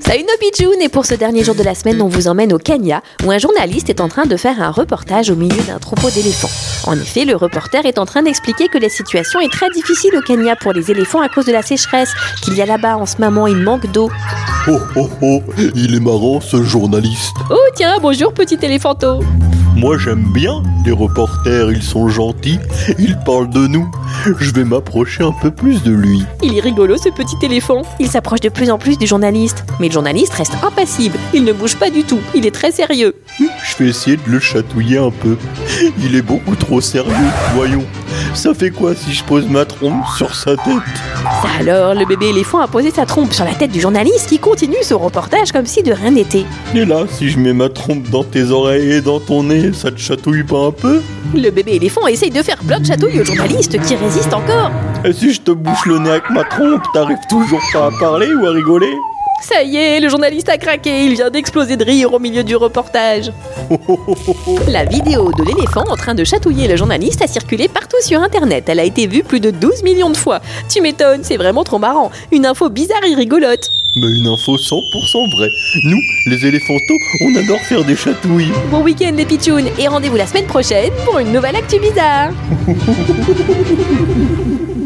Salut nos et pour ce dernier jour de la semaine, on vous emmène au Kenya où un journaliste est en train de faire un reportage au milieu d'un troupeau d'éléphants. En effet, le reporter est en train d'expliquer que la situation est très difficile au Kenya pour les éléphants à cause de la sécheresse, qu'il y a là-bas en ce moment, il manque d'eau. Oh oh oh, il est marrant ce journaliste. Oh tiens, bonjour petit éléphanto Moi j'aime bien les reporters, ils sont gentils, ils parlent de nous. Je vais m'approcher un peu plus de lui. Il est rigolo ce petit éléphant. Il s'approche de plus en plus du journaliste. Mais le journaliste reste impassible. Il ne bouge pas du tout. Il est très sérieux. Je vais essayer de le chatouiller un peu. Il est beaucoup trop sérieux, voyons. Ça fait quoi si je pose ma trompe sur sa tête Ça alors, le bébé éléphant a posé sa trompe sur la tête du journaliste qui continue son reportage comme si de rien n'était. Et là, si je mets ma trompe dans tes oreilles et dans ton nez, ça te chatouille pas un peu Le bébé éléphant essaye de faire plein de chatouilles au journaliste qui résiste encore. Et si je te bouche le nez avec ma trompe, t'arrives toujours pas à parler ou à rigoler Ça y est, le journaliste a craqué, il vient d'exploser de rire au milieu du reportage. La vidéo de l'éléphant en train de chatouiller le journaliste a circulé partout sur internet. Elle a été vue plus de 12 millions de fois. Tu m'étonnes, c'est vraiment trop marrant. Une info bizarre et rigolote. Mais une info 100% vraie. Nous, les éléphantos, on adore faire des chatouilles. Bon week-end les pitchouns et rendez-vous la semaine prochaine pour une nouvelle actu bizarre.